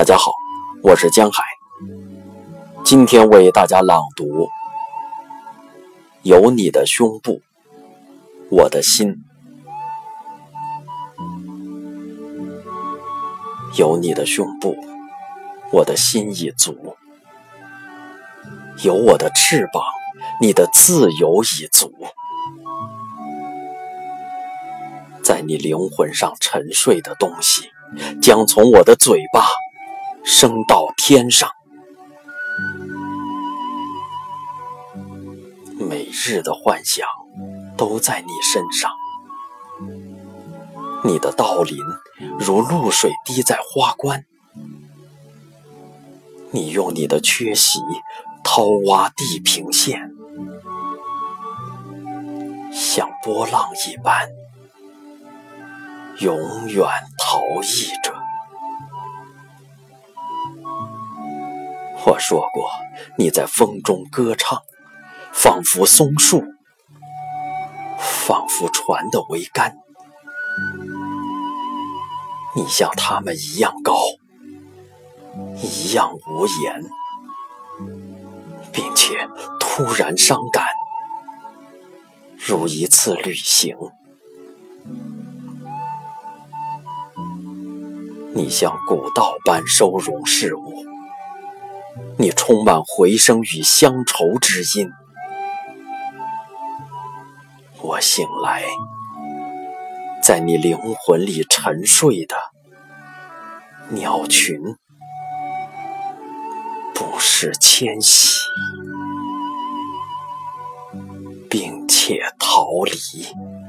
大家好，我是江海，今天为大家朗读《有你的胸部，我的心》。有你的胸部，我的心已足；有我的翅膀，你的自由已足。在你灵魂上沉睡的东西，将从我的嘴巴升到天上。每日的幻想都在你身上，你的道林如露水滴在花冠，你用你的缺席掏挖地平线，像波浪一般。永远逃逸着。我说过，你在风中歌唱，仿佛松树，仿佛船的桅杆。你像他们一样高，一样无言，并且突然伤感，如一次旅行。你像古道般收容事物，你充满回声与乡愁之音。我醒来，在你灵魂里沉睡的鸟群，不时迁徙，并且逃离。